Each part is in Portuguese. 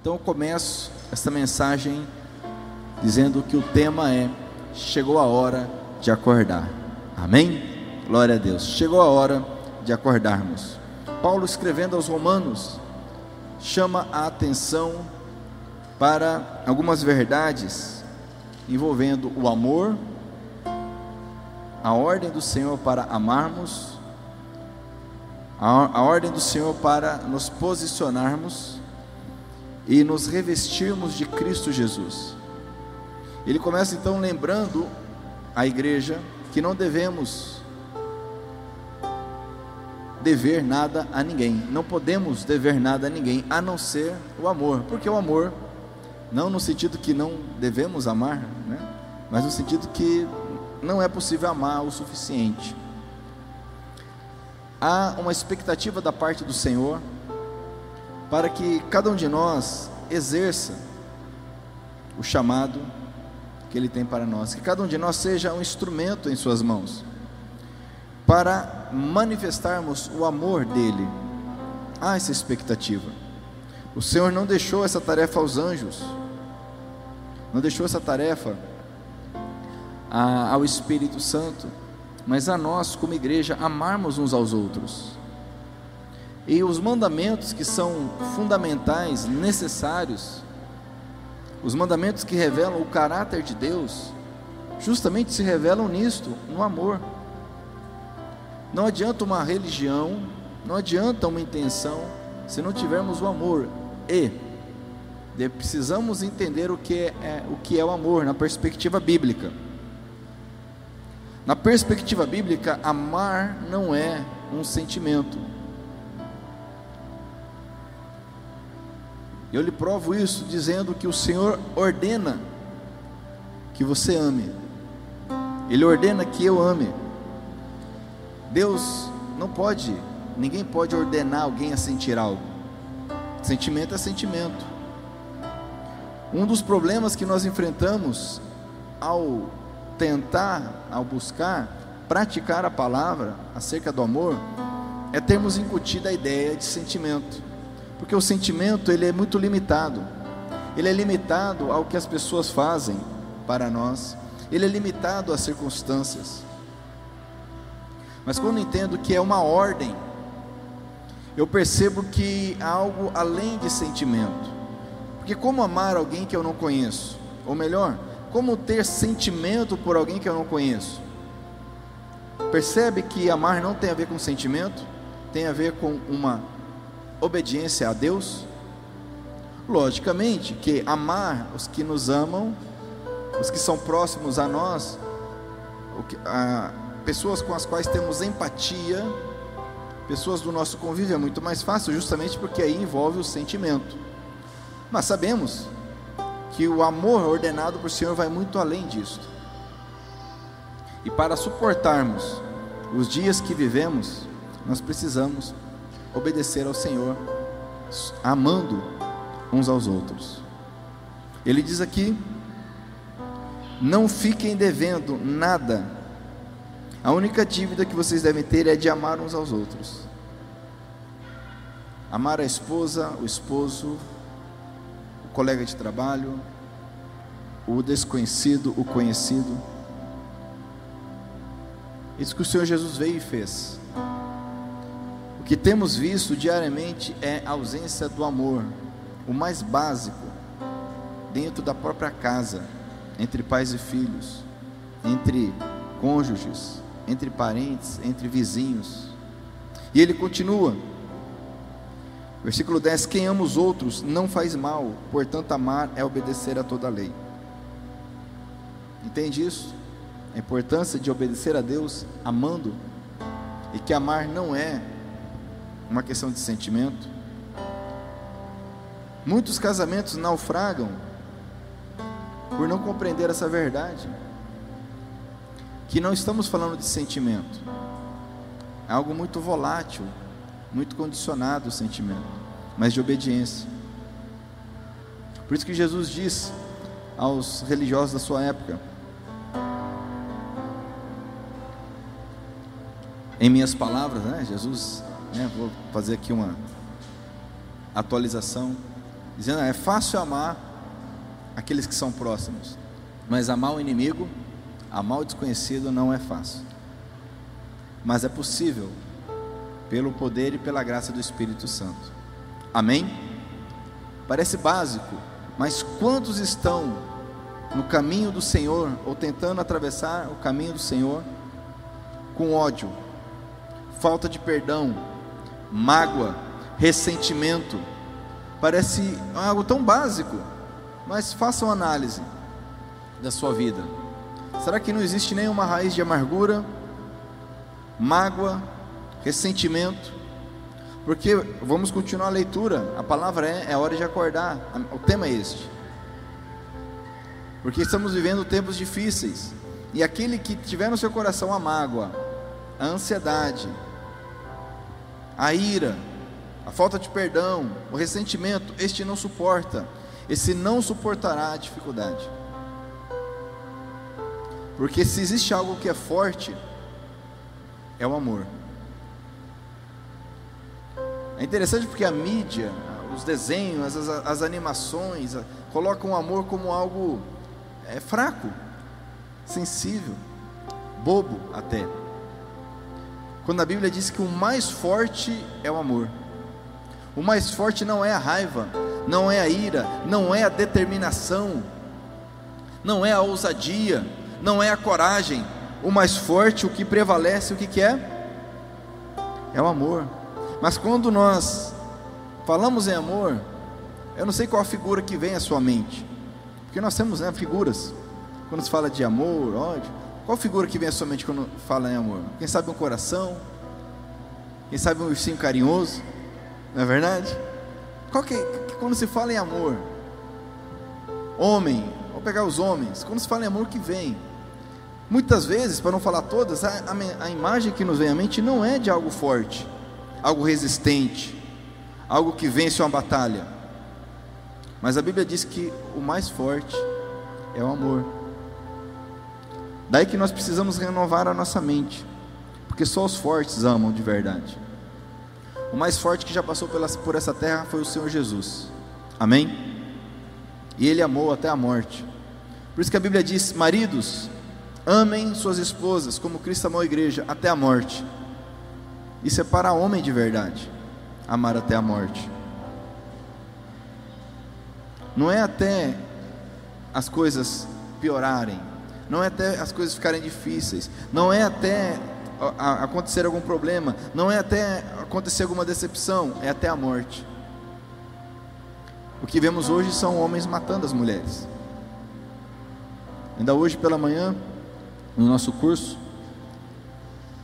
Então eu começo esta mensagem dizendo que o tema é chegou a hora de acordar. Amém? Glória a Deus. Chegou a hora de acordarmos. Paulo escrevendo aos Romanos chama a atenção para algumas verdades envolvendo o amor, a ordem do Senhor para amarmos, a, ordem do Senhor para nos posicionarmos e nos revestirmos de Cristo Jesus. Ele começa então lembrando a igreja que não devemos dever nada a ninguém, não podemos dever nada a ninguém a não ser o amor, porque o amor, não no sentido que não devemos amar, né? mas no sentido que não é possível amar o suficiente. Há uma expectativa da parte do Senhor para que cada um de nós exerça o chamado que Ele tem para nós, que cada um de nós seja um instrumento em Suas mãos, para manifestarmos o amor dEle. Há essa expectativa. O Senhor não deixou essa tarefa aos anjos, não deixou essa tarefa ao Espírito Santo, mas a nós, como igreja, amarmos uns aos outros. E os mandamentos que são fundamentais, necessários, os mandamentos que revelam o caráter de Deus, justamente se revelam nisto, no amor. Não adianta uma religião, não adianta uma intenção, se não tivermos o amor. E precisamos entender o que é, é, o que é o amor na perspectiva bíblica. Na perspectiva bíblica, amar não é um sentimento. Eu lhe provo isso dizendo que o Senhor ordena que você ame. Ele ordena que eu ame. Deus não pode, ninguém pode ordenar alguém a sentir algo. Sentimento é sentimento. Um dos problemas que nós enfrentamos ao tentar, ao buscar praticar a palavra acerca do amor, é termos incutido a ideia de sentimento. Porque o sentimento ele é muito limitado. Ele é limitado ao que as pessoas fazem para nós. Ele é limitado às circunstâncias. Mas quando entendo que é uma ordem, eu percebo que há algo além de sentimento. Porque como amar alguém que eu não conheço? Ou melhor, como ter sentimento por alguém que eu não conheço? Percebe que amar não tem a ver com sentimento, tem a ver com uma obediência a Deus? Logicamente que amar os que nos amam, os que são próximos a nós, a, pessoas com as quais temos empatia, pessoas do nosso convívio é muito mais fácil, justamente porque aí envolve o sentimento. Mas sabemos que o amor ordenado por Senhor vai muito além disso. E para suportarmos os dias que vivemos, nós precisamos obedecer ao Senhor, amando uns aos outros. Ele diz aqui: não fiquem devendo nada, a única dívida que vocês devem ter é de amar uns aos outros. Amar a esposa, o esposo, o colega de trabalho, o desconhecido, o conhecido. Isso que o Senhor Jesus veio e fez que temos visto diariamente é a ausência do amor, o mais básico, dentro da própria casa, entre pais e filhos, entre cônjuges, entre parentes, entre vizinhos. E ele continua, versículo 10: Quem ama os outros não faz mal, portanto, amar é obedecer a toda a lei. Entende isso? A importância de obedecer a Deus amando, e que amar não é uma questão de sentimento. Muitos casamentos naufragam por não compreender essa verdade. Que não estamos falando de sentimento, é algo muito volátil, muito condicionado o sentimento, mas de obediência. Por isso que Jesus diz aos religiosos da sua época: Em minhas palavras, né? Jesus né, vou fazer aqui uma atualização. dizendo: é fácil amar aqueles que são próximos, mas amar o inimigo, amar o desconhecido não é fácil. Mas é possível, pelo poder e pela graça do Espírito Santo. Amém? Parece básico, mas quantos estão no caminho do Senhor ou tentando atravessar o caminho do Senhor com ódio, falta de perdão, mágoa, ressentimento? Parece algo tão básico, mas façam análise da sua vida. Será que não existe nenhuma raiz de amargura, mágoa, ressentimento? Porque vamos continuar a leitura. A palavra é, é hora de acordar. O tema é este. Porque estamos vivendo tempos difíceis. E aquele que tiver no seu coração a mágoa, a ansiedade, a ira, a falta de perdão, o ressentimento, este não suporta. Esse não suportará a dificuldade. Porque se existe algo que é forte, é o amor. É interessante porque a mídia, os desenhos, as, as animações, colocam o amor como algo é, fraco, sensível, bobo até. Quando a Bíblia diz que o mais forte é o amor. O mais forte não é a raiva, não é a ira, não é a determinação, não é a ousadia, não é a coragem. O mais forte, o que prevalece, o que, que é? É o amor. Mas quando nós falamos em amor, eu não sei qual a figura que vem à sua mente, porque nós temos né, figuras. Quando se fala de amor, ódio, qual figura que vem à sua mente quando fala em amor? Quem sabe um coração? Quem sabe um ursinho carinhoso? Não é verdade? Qual que, quando se fala em amor? Homem, vou pegar os homens. Quando se fala em amor, que vem? Muitas vezes, para não falar todas, a, a, a imagem que nos vem à mente não é de algo forte algo resistente, algo que vence uma batalha. Mas a Bíblia diz que o mais forte é o amor. Daí que nós precisamos renovar a nossa mente, porque só os fortes amam de verdade. O mais forte que já passou por essa terra foi o Senhor Jesus. Amém? E ele amou até a morte. Por isso que a Bíblia diz: Maridos, amem suas esposas como Cristo amou a igreja até a morte. Isso é para homem de verdade, amar até a morte. Não é até as coisas piorarem, não é até as coisas ficarem difíceis, não é até acontecer algum problema, não é até acontecer alguma decepção, é até a morte. O que vemos hoje são homens matando as mulheres. Ainda hoje pela manhã, no nosso curso,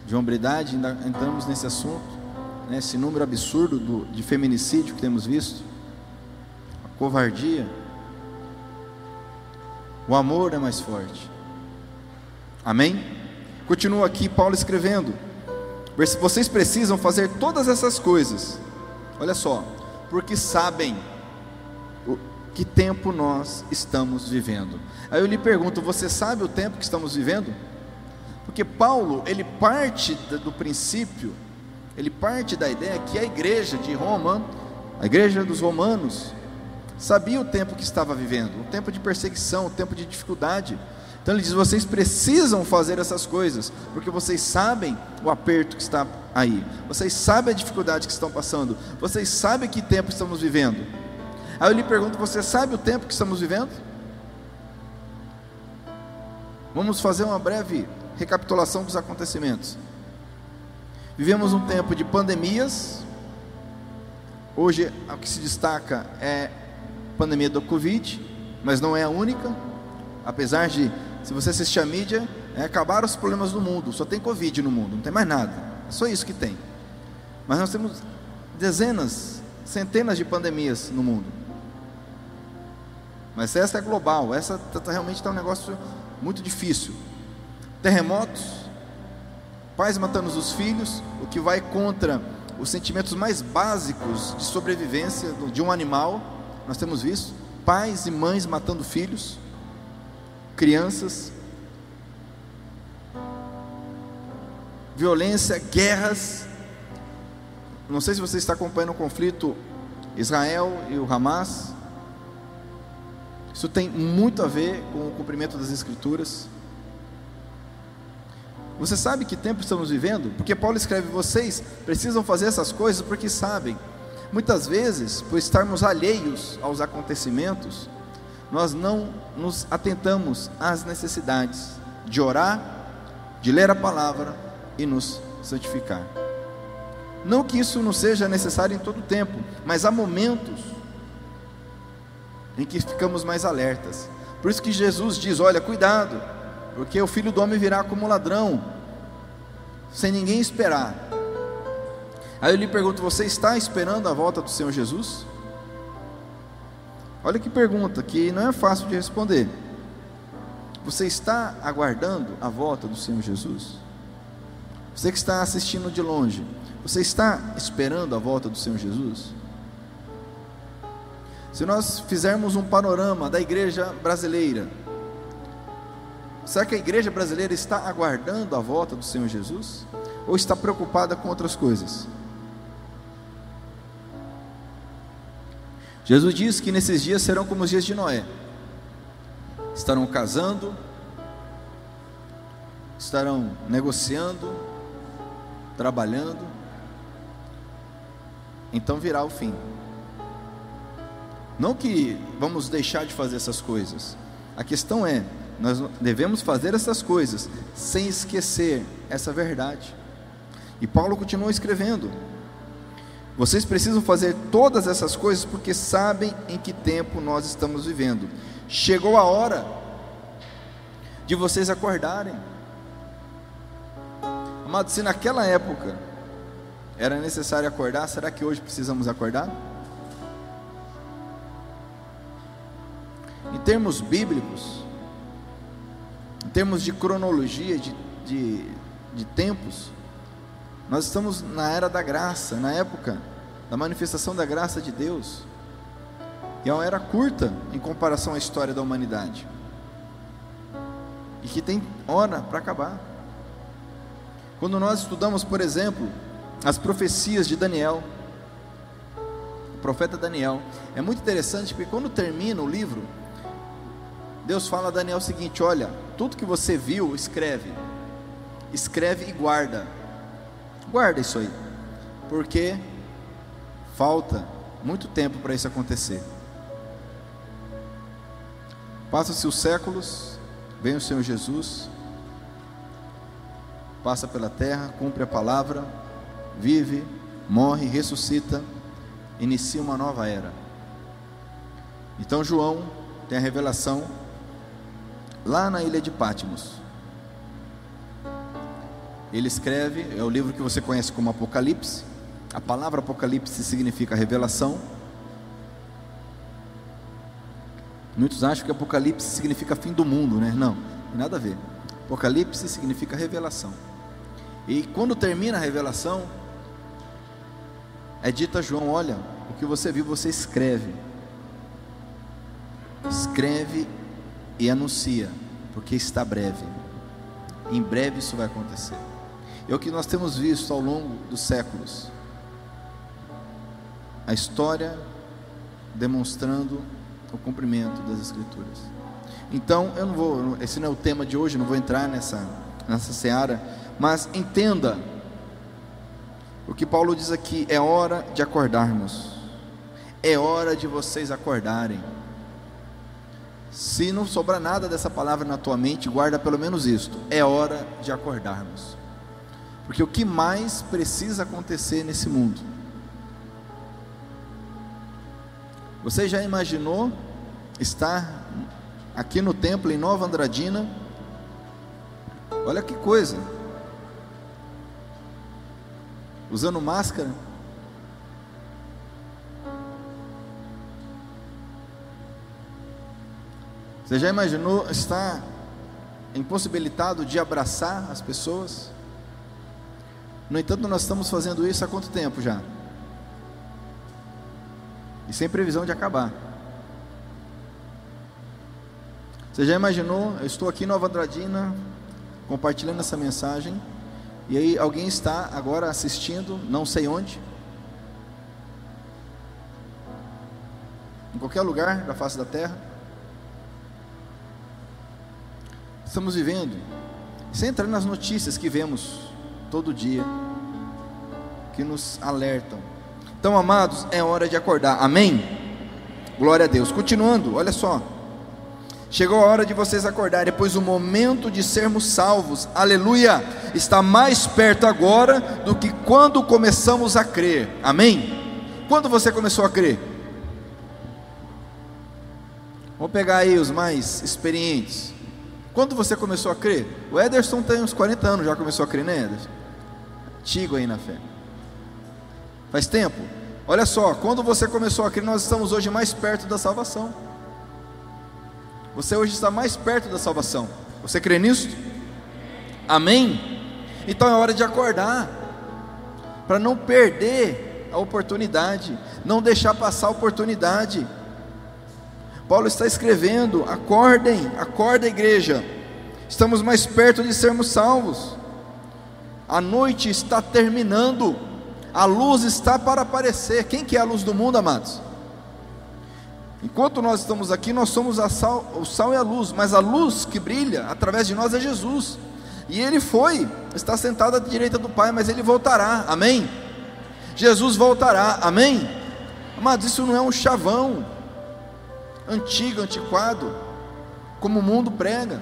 de hombridade, ainda entramos nesse assunto, né, número absurdo do, de feminicídio que temos visto, a covardia. O amor é mais forte. Amém? Continua aqui Paulo escrevendo. Vocês precisam fazer todas essas coisas. Olha só, porque sabem que tempo nós estamos vivendo. Aí eu lhe pergunto: você sabe o tempo que estamos vivendo? Porque Paulo, ele parte do princípio, ele parte da ideia que a igreja de Roma, a igreja dos romanos, sabia o tempo que estava vivendo, o tempo de perseguição, o tempo de dificuldade. Então ele diz: vocês precisam fazer essas coisas, porque vocês sabem o aperto que está aí, vocês sabem a dificuldade que estão passando, vocês sabem que tempo estamos vivendo. Aí eu lhe pergunto: você sabe o tempo que estamos vivendo? Vamos fazer uma breve recapitulação dos acontecimentos. Vivemos um tempo de pandemias. Hoje, o que se destaca é a pandemia do Covid, mas não é a única. Apesar de, se você assistir a mídia, é, acabaram os problemas do mundo. Só tem Covid no mundo, não tem mais nada. É só isso que tem. Mas nós temos dezenas, centenas de pandemias no mundo. Mas essa é global, essa tá, tá, realmente está um negócio muito difícil terremotos, pais matando os filhos, o que vai contra os sentimentos mais básicos de sobrevivência de um animal. Nós temos visto pais e mães matando filhos, crianças, violência, guerras. Não sei se você está acompanhando o conflito Israel e o Hamas, Isso tem muito a ver com o cumprimento das Escrituras. Você sabe que tempo estamos vivendo? Porque Paulo escreve: vocês precisam fazer essas coisas porque sabem. Muitas vezes, por estarmos alheios aos acontecimentos, nós não nos atentamos às necessidades de orar, de ler a palavra e nos santificar. Não que isso não seja necessário em todo o tempo, mas há momentos em que ficamos mais alertas. Por isso que Jesus diz: Olha, cuidado, porque o filho do homem virá como ladrão, sem ninguém esperar. Aí eu lhe pergunto: Você está esperando a volta do Senhor Jesus? Olha que pergunta que não é fácil de responder. Você está aguardando a volta do Senhor Jesus? Você que está assistindo de longe, você está esperando a volta do Senhor Jesus? Se nós fizermos um panorama da igreja brasileira, será que a igreja brasileira está aguardando a volta do Senhor Jesus? Ou está preocupada com outras coisas? Jesus diz que nesses dias serão como os dias de Noé. Estarão casando, estarão negociando, trabalhando, então virá o fim. Não que vamos deixar de fazer essas coisas. A questão é, nós devemos fazer essas coisas sem esquecer essa verdade. E Paulo continua escrevendo: vocês precisam fazer todas essas coisas porque sabem em que tempo nós estamos vivendo. Chegou a hora de vocês acordarem. Amado, se naquela época era necessário acordar, será que hoje precisamos acordar? Em termos bíblicos, em termos de cronologia, de, de, de tempos, nós estamos na era da graça, na época da manifestação da graça de Deus. E é uma era curta em comparação à história da humanidade. E que tem hora para acabar. Quando nós estudamos, por exemplo, as profecias de Daniel, o profeta Daniel, é muito interessante porque quando termina o livro, Deus fala a Daniel o seguinte: olha, tudo que você viu, escreve, escreve e guarda, Guarda isso aí, porque falta muito tempo para isso acontecer. Passa-se os séculos, vem o Senhor Jesus, passa pela terra, cumpre a palavra, vive, morre, ressuscita, inicia uma nova era. Então João tem a revelação lá na ilha de Patmos. Ele escreve, é o livro que você conhece como Apocalipse. A palavra Apocalipse significa revelação. Muitos acham que Apocalipse significa fim do mundo, né? Não, nada a ver. Apocalipse significa revelação. E quando termina a revelação, é dito a João: Olha, o que você viu, você escreve. Escreve e anuncia, porque está breve. Em breve isso vai acontecer. É o que nós temos visto ao longo dos séculos. A história demonstrando o cumprimento das Escrituras. Então, eu não vou, esse não é o tema de hoje, não vou entrar nessa, nessa seara, mas entenda o que Paulo diz aqui: é hora de acordarmos, é hora de vocês acordarem. Se não sobrar nada dessa palavra na tua mente, guarda pelo menos isto: é hora de acordarmos. Porque o que mais precisa acontecer nesse mundo? Você já imaginou estar aqui no templo em Nova Andradina? Olha que coisa. Usando máscara. Você já imaginou estar impossibilitado de abraçar as pessoas? No entanto, nós estamos fazendo isso há quanto tempo já? E sem previsão de acabar. Você já imaginou? Eu estou aqui em Nova Andradina, compartilhando essa mensagem, e aí alguém está agora assistindo, não sei onde, em qualquer lugar da face da terra, estamos vivendo, sem entrar nas notícias que vemos todo dia, que nos alertam. Então, amados, é hora de acordar, amém? Glória a Deus. Continuando, olha só. Chegou a hora de vocês acordarem, pois o momento de sermos salvos, aleluia, está mais perto agora do que quando começamos a crer, amém? Quando você começou a crer? Vamos pegar aí os mais experientes. Quando você começou a crer? O Ederson tem uns 40 anos, já começou a crer, né, Ederson? Antigo aí na fé. Faz tempo? Olha só, quando você começou a crer, nós estamos hoje mais perto da salvação. Você hoje está mais perto da salvação. Você crê nisso? Amém? Então é hora de acordar, para não perder a oportunidade, não deixar passar a oportunidade. Paulo está escrevendo: acordem, acorda igreja, estamos mais perto de sermos salvos. A noite está terminando, a luz está para aparecer. Quem que é a luz do mundo, amados? Enquanto nós estamos aqui, nós somos sal, o sal e a luz, mas a luz que brilha através de nós é Jesus. E ele foi, está sentado à direita do Pai, mas ele voltará, amém? Jesus voltará, amém? Amados, isso não é um chavão, antigo, antiquado, como o mundo prega.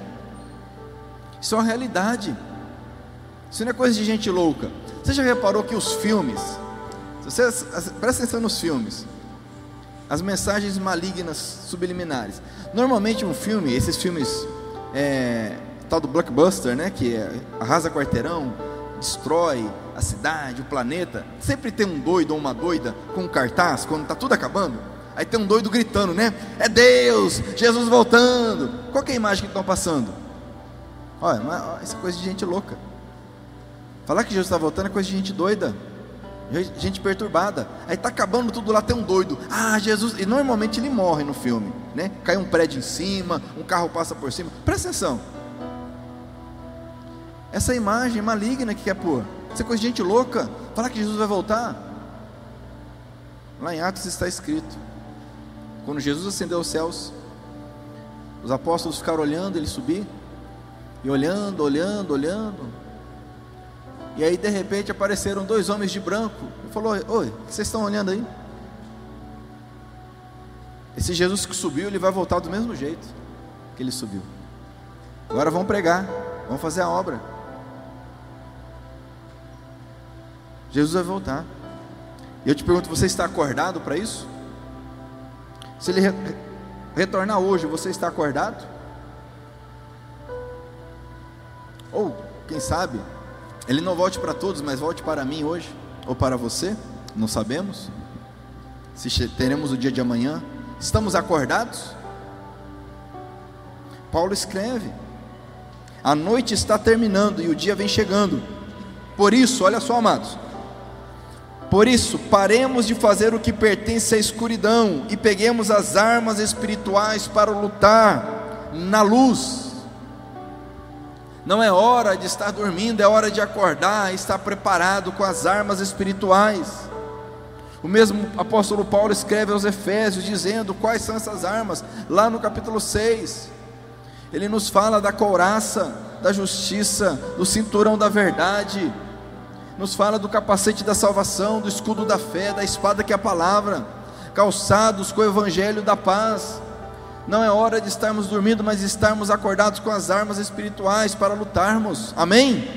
Isso é uma realidade. Isso não é coisa de gente louca. Você já reparou que os filmes, você, presta atenção nos filmes, as mensagens malignas subliminares. Normalmente um filme, esses filmes é, tal do blockbuster, né, que é, arrasa quarteirão, destrói a cidade, o planeta, sempre tem um doido ou uma doida com um cartaz quando está tudo acabando. Aí tem um doido gritando, né? É Deus, Jesus voltando. Qual é a imagem que estão passando? Olha, isso é coisa de gente louca. Falar que Jesus está voltando é coisa de gente doida, gente perturbada. Aí está acabando tudo lá, tem um doido. Ah, Jesus. E normalmente ele morre no filme, né? Cai um prédio em cima, um carro passa por cima. Presta atenção. Essa imagem maligna que quer pôr. Isso é coisa de gente louca. Falar que Jesus vai voltar. Lá em Atos está escrito quando Jesus ascendeu aos céus, os apóstolos ficaram olhando ele subir, e olhando, olhando, olhando. E aí de repente apareceram dois homens de branco. Ele falou: Oi, o que vocês estão olhando aí? Esse Jesus que subiu, ele vai voltar do mesmo jeito que ele subiu. Agora vamos pregar, vamos fazer a obra. Jesus vai voltar. E eu te pergunto: você está acordado para isso? Se ele re retornar hoje, você está acordado? Ou, quem sabe, ele não volte para todos, mas volte para mim hoje, ou para você, não sabemos. Se teremos o dia de amanhã, estamos acordados? Paulo escreve: a noite está terminando e o dia vem chegando. Por isso, olha só, amados, por isso, paremos de fazer o que pertence à escuridão e peguemos as armas espirituais para lutar na luz. Não é hora de estar dormindo, é hora de acordar, estar preparado com as armas espirituais. O mesmo apóstolo Paulo escreve aos Efésios dizendo quais são essas armas, lá no capítulo 6. Ele nos fala da couraça, da justiça, do cinturão da verdade, nos fala do capacete da salvação, do escudo da fé, da espada que é a palavra, calçados com o evangelho da paz. Não é hora de estarmos dormindo, mas estarmos acordados com as armas espirituais para lutarmos. Amém?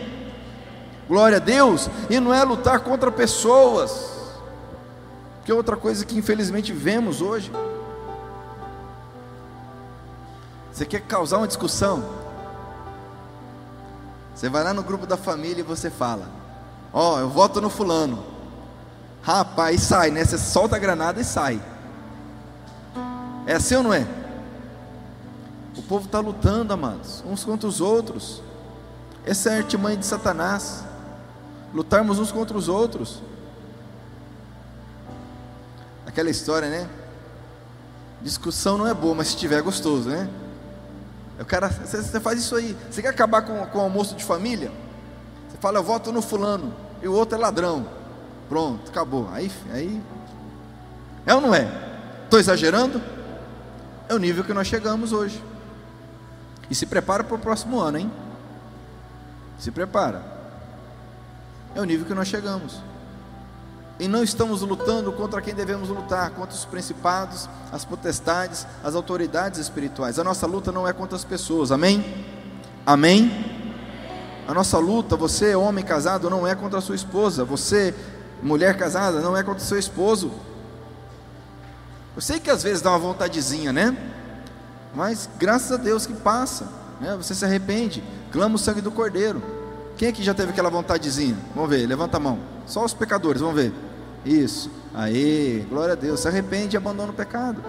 Glória a Deus. E não é lutar contra pessoas, que é outra coisa que infelizmente vemos hoje. Você quer causar uma discussão? Você vai lá no grupo da família e você fala: Ó, oh, eu voto no fulano. Rapaz, sai, né? Você solta a granada e sai. É assim ou não é? O povo está lutando, amados, uns contra os outros. Essa é a artimanha de Satanás. Lutarmos uns contra os outros. Aquela história, né? Discussão não é boa, mas se tiver é gostoso, né? O cara, você faz isso aí. Você quer acabar com, com o almoço de família? Você fala, eu voto no fulano, e o outro é ladrão. Pronto, acabou. Aí, aí. É ou não é? Estou exagerando? É o nível que nós chegamos hoje. E se prepara para o próximo ano, hein? Se prepara. É o nível que nós chegamos. E não estamos lutando contra quem devemos lutar, contra os principados, as potestades, as autoridades espirituais. A nossa luta não é contra as pessoas, amém? Amém? A nossa luta, você, homem casado, não é contra a sua esposa, você, mulher casada, não é contra o seu esposo. Eu sei que às vezes dá uma vontadezinha, né? Mas graças a Deus que passa, né? Você se arrepende, clama o sangue do Cordeiro. Quem aqui já teve aquela vontadezinha? Vamos ver, levanta a mão. Só os pecadores, vamos ver. Isso. Aí, glória a Deus. Se arrepende e abandona o pecado.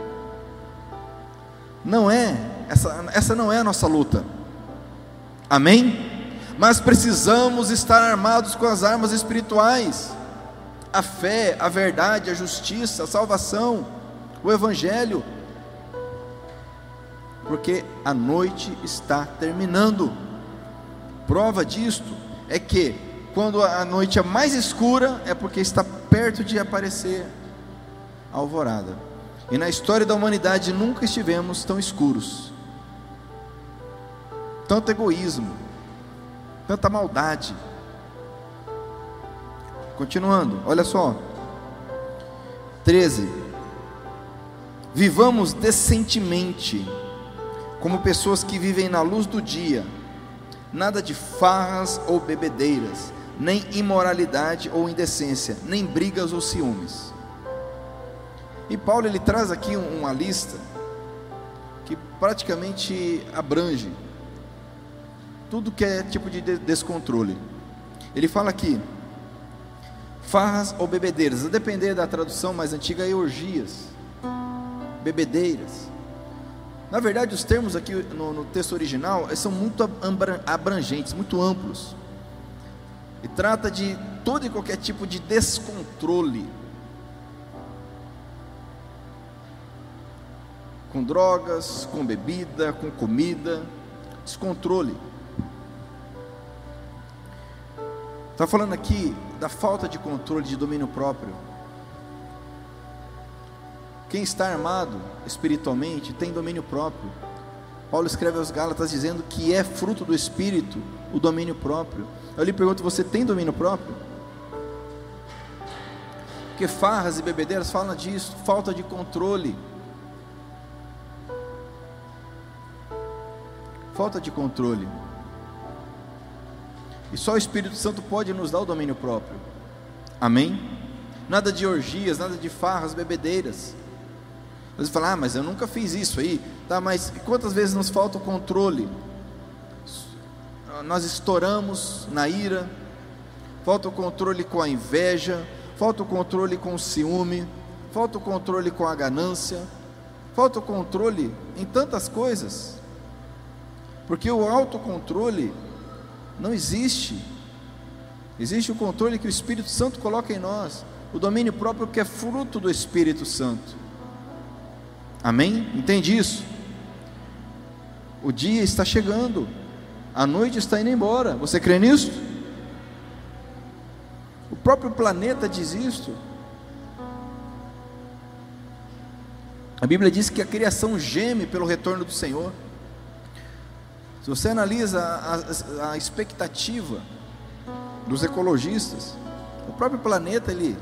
Não é, essa, essa não é a nossa luta. Amém? Mas precisamos estar armados com as armas espirituais: a fé, a verdade, a justiça, a salvação, o Evangelho. Porque a noite está terminando. Prova disto é que quando a noite é mais escura, é porque está perto de aparecer a alvorada. E na história da humanidade nunca estivemos tão escuros. Tanto egoísmo, tanta maldade. Continuando, olha só. 13. Vivamos decentemente, como pessoas que vivem na luz do dia, nada de farras ou bebedeiras nem imoralidade ou indecência, nem brigas ou ciúmes. E Paulo ele traz aqui uma lista que praticamente abrange tudo que é tipo de descontrole. Ele fala aqui farras ou bebedeiras, a depender da tradução mais antiga, é orgias, bebedeiras. Na verdade, os termos aqui no, no texto original são muito abrangentes, muito amplos. E trata de todo e qualquer tipo de descontrole. Com drogas, com bebida, com comida, descontrole. Está falando aqui da falta de controle, de domínio próprio. Quem está armado espiritualmente tem domínio próprio. Paulo escreve aos Gálatas dizendo que é fruto do Espírito o domínio próprio. Eu lhe pergunto: você tem domínio próprio? Porque farras e bebedeiras falam disso, falta de controle. Falta de controle. E só o Espírito Santo pode nos dar o domínio próprio. Amém? Nada de orgias, nada de farras, bebedeiras. Você fala, ah, mas eu nunca fiz isso aí. Tá, mas quantas vezes nos falta o controle? nós estouramos na ira, falta o controle com a inveja, falta o controle com o ciúme, falta o controle com a ganância, falta o controle em tantas coisas, porque o autocontrole não existe, existe o controle que o Espírito Santo coloca em nós, o domínio próprio que é fruto do Espírito Santo. Amém? Entende isso? O dia está chegando. A noite está indo embora. Você crê nisso? O próprio planeta diz isto. A Bíblia diz que a criação geme pelo retorno do Senhor. Se você analisa a, a, a expectativa dos ecologistas, o próprio planeta ele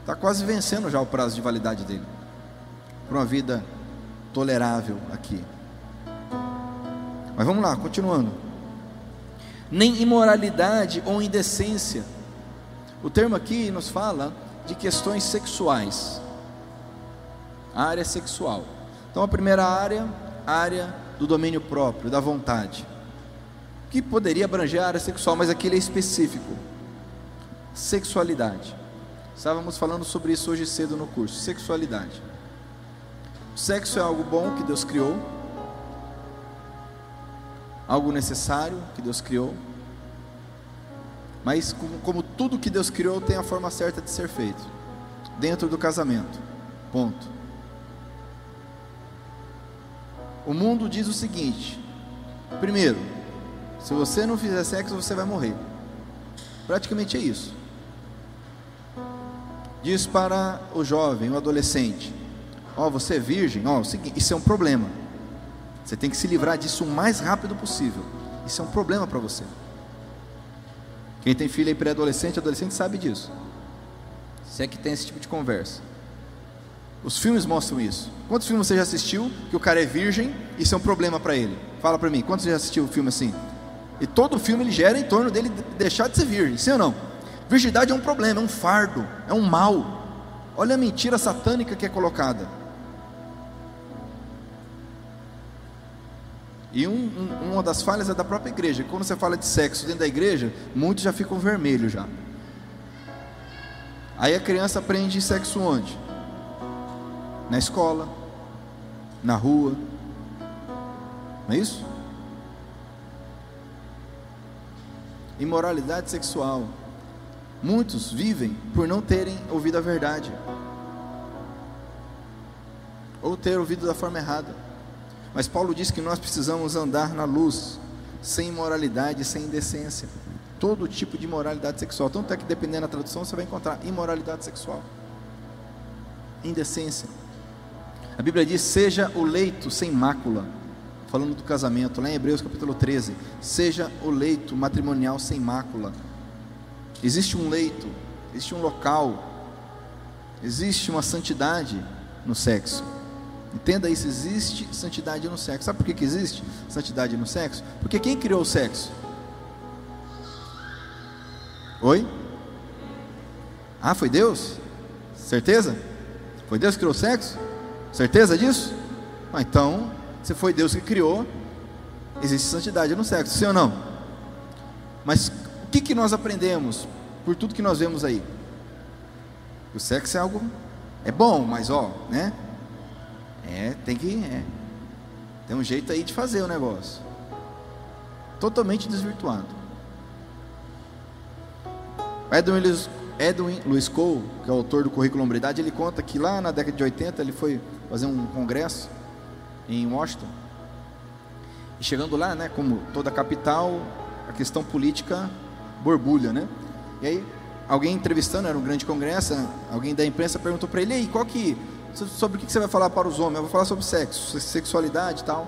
está quase vencendo já o prazo de validade dele para uma vida tolerável aqui. Mas vamos lá, continuando. Nem imoralidade ou indecência. O termo aqui nos fala de questões sexuais. A área sexual. Então a primeira área, área do domínio próprio, da vontade. Que poderia abranger a área sexual, mas aqui ele é específico. Sexualidade. Estávamos falando sobre isso hoje cedo no curso. Sexualidade. O sexo é algo bom que Deus criou algo necessário que Deus criou, mas como, como, tudo que Deus criou tem a forma certa de ser feito, dentro do casamento. Ponto. O mundo diz o seguinte: primeiro, se você não fizer sexo, você vai morrer. Praticamente é isso. Diz para o jovem, o adolescente: Ó, oh, você é virgem, ó, oh, isso é um problema. Você tem que se livrar disso o mais rápido possível. Isso é um problema para você. Quem tem filho aí pré-adolescente, adolescente sabe disso. Se é que tem esse tipo de conversa. Os filmes mostram isso. Quantos filmes você já assistiu que o cara é virgem e isso é um problema para ele? Fala para mim, quantos já assistiu um filme assim? E todo filme ele gera em torno dele deixar de ser virgem, sim ou não? Virgindade é um problema, é um fardo, é um mal. Olha a mentira satânica que é colocada. E um, um, uma das falhas é da própria igreja. Quando você fala de sexo dentro da igreja, muitos já ficam vermelhos já. Aí a criança aprende sexo onde? Na escola, na rua. Não é isso? Imoralidade sexual. Muitos vivem por não terem ouvido a verdade. Ou ter ouvido da forma errada. Mas Paulo diz que nós precisamos andar na luz, sem imoralidade, sem indecência. Todo tipo de imoralidade sexual. Tanto é que, dependendo da tradução, você vai encontrar imoralidade sexual, indecência. A Bíblia diz: seja o leito sem mácula. Falando do casamento, lá em Hebreus capítulo 13: seja o leito matrimonial sem mácula. Existe um leito, existe um local, existe uma santidade no sexo. Entenda isso, existe santidade no sexo. Sabe por que, que existe santidade no sexo? Porque quem criou o sexo? Oi? Ah, foi Deus? Certeza? Foi Deus que criou o sexo? Certeza disso? Ah, então, se foi Deus que criou, existe santidade no sexo, sim ou não? Mas o que, que nós aprendemos por tudo que nós vemos aí? O sexo é algo, é bom, mas ó, né? É, tem que. É. Tem um jeito aí de fazer o negócio. Totalmente desvirtuado. Edwin Lewis, Edwin Lewis Cole, que é o autor do Currículo Hombridade, ele conta que lá na década de 80 ele foi fazer um congresso em Washington. E chegando lá, né, como toda capital, a questão política borbulha, né? E aí, alguém entrevistando, era um grande congresso, alguém da imprensa perguntou para ele, e qual que sobre o que você vai falar para os homens? Eu vou falar sobre sexo, sexualidade e tal.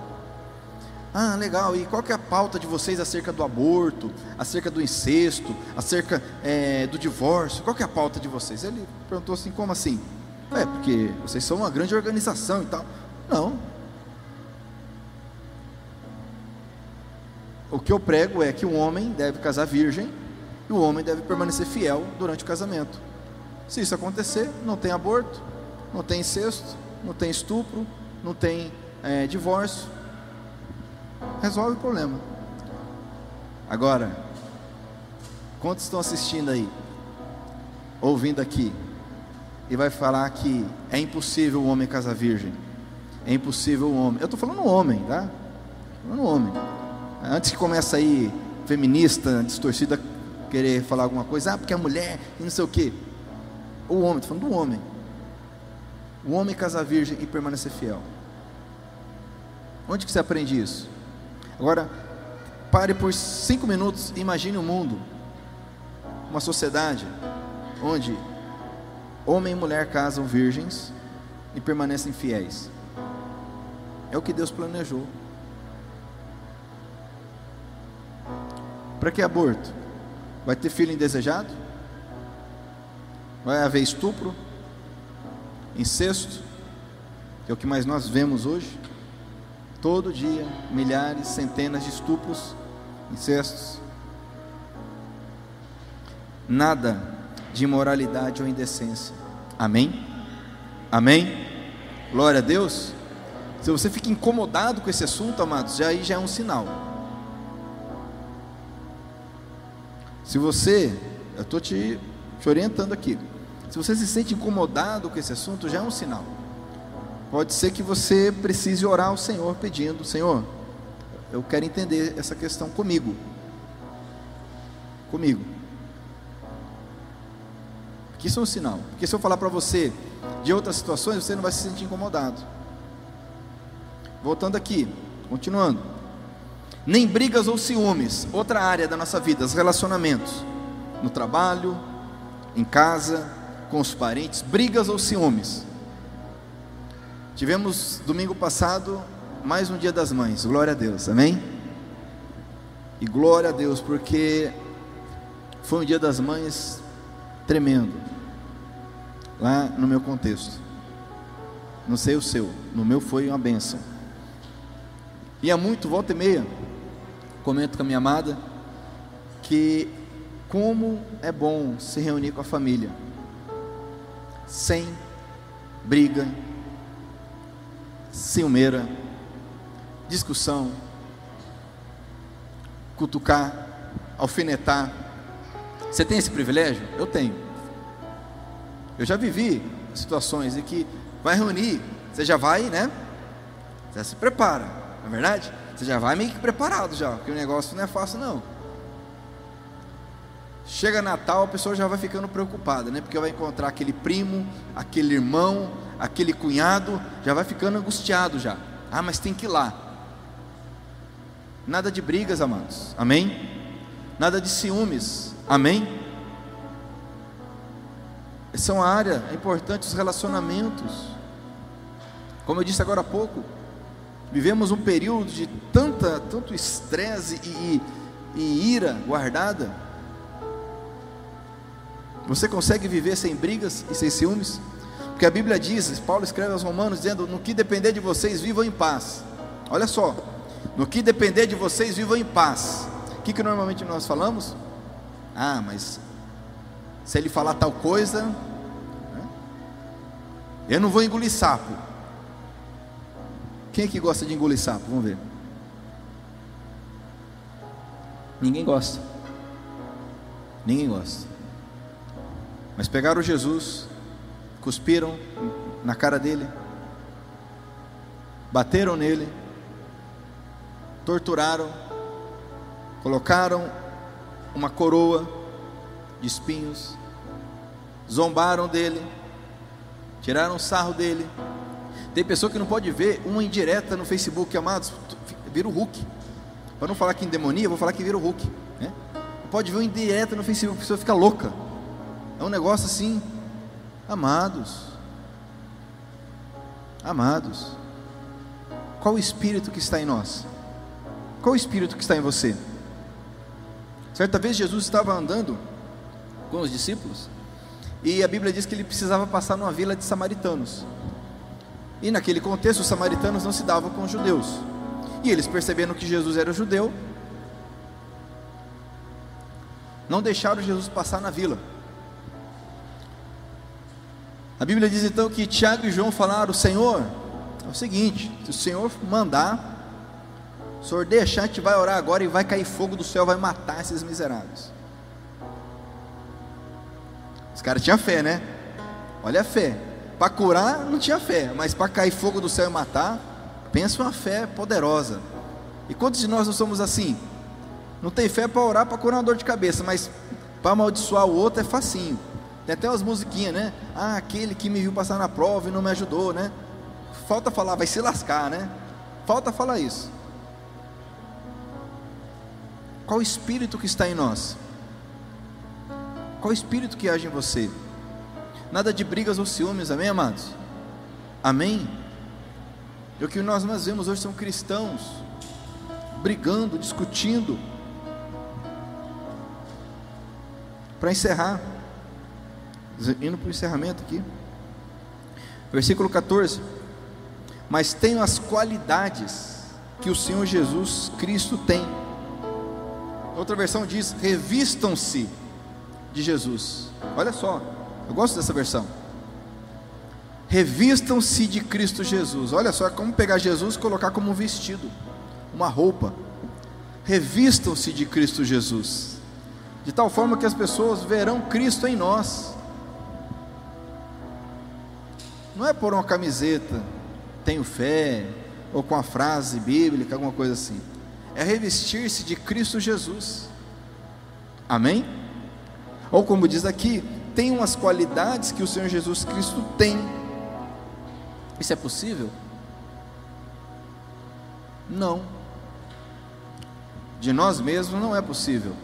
Ah, legal. E qual que é a pauta de vocês acerca do aborto, acerca do incesto, acerca é, do divórcio? Qual que é a pauta de vocês? Ele perguntou assim, como assim? É, porque vocês são uma grande organização e tal. Não. O que eu prego é que o homem deve casar virgem e o homem deve permanecer fiel durante o casamento. Se isso acontecer, não tem aborto, não tem incesto, não tem estupro, não tem é, divórcio. Resolve o problema. Agora, quantos estão assistindo aí, ouvindo aqui, e vai falar que é impossível o homem casar virgem? É impossível o homem. Eu estou falando homem, tá? Falando homem. Antes que comece aí feminista, distorcida, querer falar alguma coisa, ah, porque a mulher e não sei o quê. O homem, estou falando do homem o homem casar virgem e permanecer fiel. Onde que você aprende isso? Agora, pare por cinco minutos e imagine um mundo, uma sociedade, onde homem e mulher casam virgens e permanecem fiéis. É o que Deus planejou. Para que aborto? Vai ter filho indesejado? Vai haver estupro? Incesto, que é o que mais nós vemos hoje. Todo dia, milhares, centenas de estupros, incestos. Nada de imoralidade ou indecência. Amém? Amém? Glória a Deus. Se você fica incomodado com esse assunto, amados, já aí já é um sinal. Se você, eu estou te, te orientando aqui. Se você se sente incomodado com esse assunto, já é um sinal. Pode ser que você precise orar ao Senhor pedindo: Senhor, eu quero entender essa questão comigo. Comigo. Porque isso é um sinal. Porque se eu falar para você de outras situações, você não vai se sentir incomodado. Voltando aqui, continuando. Nem brigas ou ciúmes, outra área da nossa vida, os relacionamentos. No trabalho, em casa, com os parentes, brigas ou ciúmes. Tivemos domingo passado mais um dia das mães. Glória a Deus, amém? E glória a Deus, porque foi um dia das mães tremendo, lá no meu contexto. Não sei o seu, no meu foi uma benção. E há muito, volta e meia, comento com a minha amada, que como é bom se reunir com a família, sem briga, ciumeira, discussão, cutucar, alfinetar. Você tem esse privilégio? Eu tenho. Eu já vivi situações em que vai reunir, você já vai, né? Você já se prepara, não é verdade? Você já vai meio que preparado já, porque o negócio não é fácil não. Chega Natal, a pessoa já vai ficando preocupada, né? Porque vai encontrar aquele primo, aquele irmão, aquele cunhado, já vai ficando angustiado já. Ah, mas tem que ir lá. Nada de brigas, amados. Amém? Nada de ciúmes. Amém? Essa é uma área importante, os relacionamentos. Como eu disse agora há pouco, vivemos um período de tanta, tanto estresse e, e, e ira guardada. Você consegue viver sem brigas e sem ciúmes? Porque a Bíblia diz, Paulo escreve aos Romanos dizendo: No que depender de vocês, vivam em paz. Olha só, no que depender de vocês, vivam em paz. O que, que normalmente nós falamos? Ah, mas se ele falar tal coisa, né? eu não vou engolir sapo. Quem é que gosta de engolir sapo? Vamos ver. Ninguém gosta. Ninguém gosta. Mas pegaram Jesus, cuspiram na cara dele, bateram nele, torturaram, colocaram uma coroa de espinhos, zombaram dele, tiraram sarro dele. Tem pessoa que não pode ver uma indireta no Facebook, amados, vira o Hulk. Para não falar que endemonia, vou falar que vira o Hulk. Né? Pode ver uma indireta no Facebook, a pessoa fica louca. É um negócio assim, Amados, amados, qual o espírito que está em nós? Qual o espírito que está em você? Certa vez Jesus estava andando com os discípulos e a Bíblia diz que ele precisava passar numa vila de samaritanos. E naquele contexto, os samaritanos não se davam com os judeus. E eles percebendo que Jesus era judeu, não deixaram Jesus passar na vila. A Bíblia diz então que Tiago e João falaram: Senhor, é o seguinte, se o Senhor mandar, o Senhor deixar, a gente vai orar agora e vai cair fogo do céu, vai matar esses miseráveis. Os caras tinham fé, né? Olha a fé. Para curar não tinha fé, mas para cair fogo do céu e matar, pensa uma fé poderosa. E quantos de nós não somos assim? Não tem fé para orar para curar uma dor de cabeça, mas para amaldiçoar o outro é facinho. Tem até umas musiquinhas, né? Ah, aquele que me viu passar na prova e não me ajudou, né? Falta falar, vai se lascar, né? Falta falar isso. Qual o espírito que está em nós? Qual o espírito que age em você? Nada de brigas ou ciúmes, amém, amados? Amém? E o que nós mais vemos hoje são cristãos brigando, discutindo. Para encerrar, indo para o encerramento aqui. Versículo 14. Mas tenho as qualidades que o Senhor Jesus Cristo tem. Outra versão diz: revistam-se de Jesus. Olha só, eu gosto dessa versão. Revistam-se de Cristo Jesus. Olha só, é como pegar Jesus e colocar como um vestido, uma roupa. Revistam-se de Cristo Jesus, de tal forma que as pessoas verão Cristo em nós. Não é por uma camiseta, tenho fé, ou com a frase bíblica, alguma coisa assim. É revestir-se de Cristo Jesus. Amém? Ou como diz aqui, tem umas qualidades que o Senhor Jesus Cristo tem. Isso é possível? Não. De nós mesmos não é possível.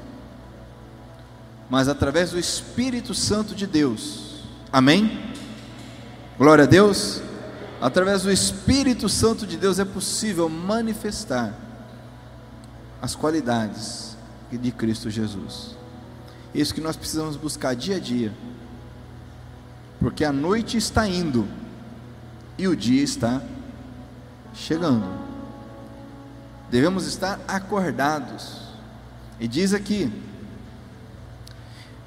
Mas através do Espírito Santo de Deus. Amém? Glória a Deus. através do Espírito Santo de Deus, é possível manifestar as qualidades de Cristo Jesus. Isso que nós precisamos buscar dia a dia, porque a noite está indo e o dia está chegando. Devemos estar acordados. E diz aqui: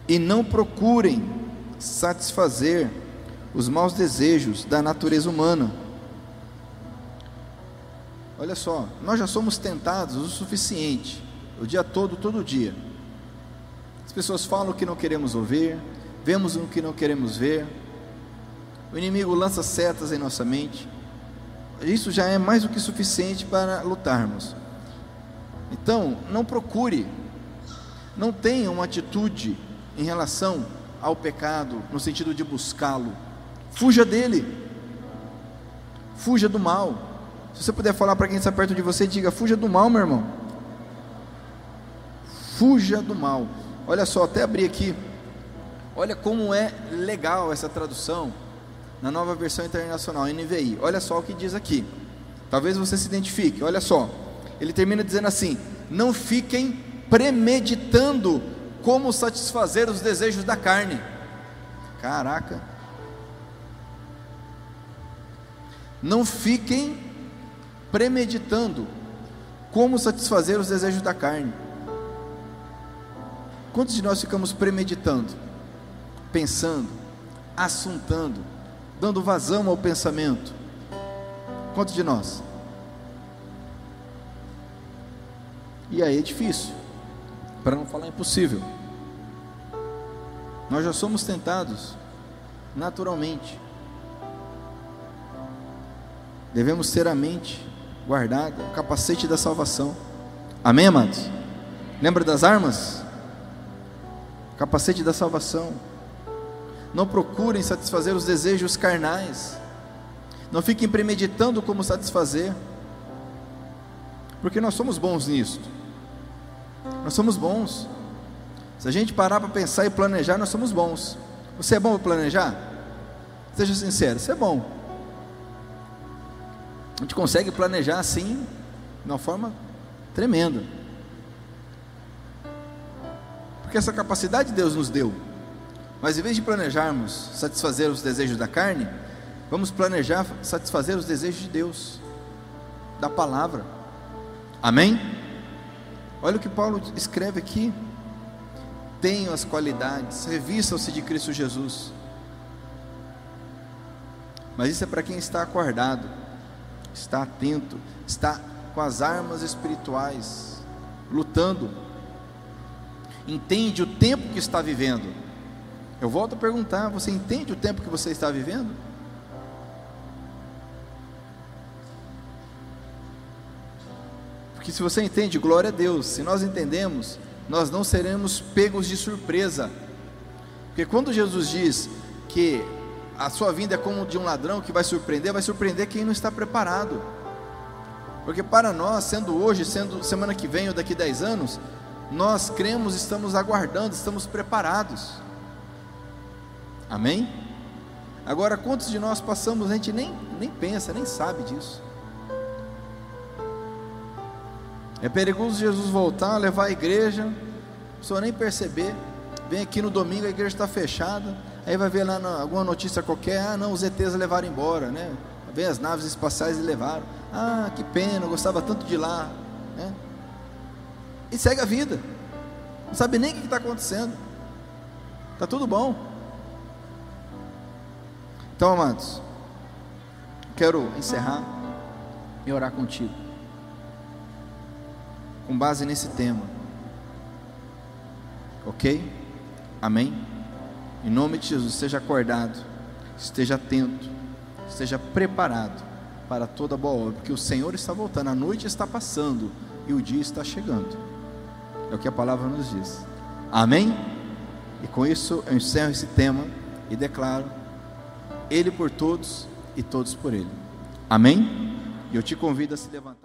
e não procurem satisfazer os maus desejos da natureza humana. Olha só, nós já somos tentados o suficiente, o dia todo, todo dia. As pessoas falam o que não queremos ouvir, vemos o que não queremos ver, o inimigo lança setas em nossa mente. Isso já é mais do que suficiente para lutarmos. Então, não procure, não tenha uma atitude em relação ao pecado, no sentido de buscá-lo. Fuja dele. Fuja do mal. Se você puder falar para quem está perto de você, diga: fuja do mal, meu irmão. Fuja do mal. Olha só, até abri aqui. Olha como é legal essa tradução na nova versão internacional, NVI. Olha só o que diz aqui. Talvez você se identifique. Olha só. Ele termina dizendo assim: Não fiquem premeditando como satisfazer os desejos da carne. Caraca. Não fiquem premeditando como satisfazer os desejos da carne. Quantos de nós ficamos premeditando, pensando, assuntando, dando vazão ao pensamento? Quantos de nós? E aí é difícil para não falar impossível. Nós já somos tentados naturalmente. Devemos ter a mente guardada, o capacete da salvação. Amém, amados? Lembra das armas? Capacete da salvação. Não procurem satisfazer os desejos carnais. Não fiquem premeditando como satisfazer. Porque nós somos bons nisso. Nós somos bons. Se a gente parar para pensar e planejar, nós somos bons. Você é bom para planejar? Seja sincero, você é bom. A gente consegue planejar assim, de uma forma tremenda. Porque essa capacidade Deus nos deu. Mas em vez de planejarmos satisfazer os desejos da carne, vamos planejar satisfazer os desejos de Deus, da palavra. Amém? Olha o que Paulo escreve aqui. Tenham as qualidades, revistam-se de Cristo Jesus. Mas isso é para quem está acordado, está atento, está com as armas espirituais, lutando, entende o tempo que está vivendo. Eu volto a perguntar: você entende o tempo que você está vivendo? Porque se você entende, glória a Deus, se nós entendemos, nós não seremos pegos de surpresa. Porque quando Jesus diz que a sua vinda é como de um ladrão que vai surpreender, vai surpreender quem não está preparado. Porque para nós, sendo hoje, sendo semana que vem ou daqui a 10 anos, nós cremos, estamos aguardando, estamos preparados. Amém? Agora, quantos de nós passamos, a gente nem, nem pensa, nem sabe disso. É perigoso Jesus voltar, levar a igreja, a pessoa nem perceber. Vem aqui no domingo, a igreja está fechada. Aí vai ver lá na, alguma notícia qualquer: ah, não, os ETs levaram embora, né? Vem as naves espaciais e levaram. Ah, que pena, eu gostava tanto de lá. Né? E segue a vida. Não sabe nem o que está acontecendo. Está tudo bom. Então, amados, quero encerrar e orar contigo com base nesse tema. Ok? Amém? Em nome de Jesus, esteja acordado, esteja atento, esteja preparado para toda boa obra, porque o Senhor está voltando, a noite está passando e o dia está chegando. É o que a palavra nos diz. Amém? E com isso eu encerro esse tema e declaro Ele por todos e todos por Ele. Amém? E eu te convido a se levantar.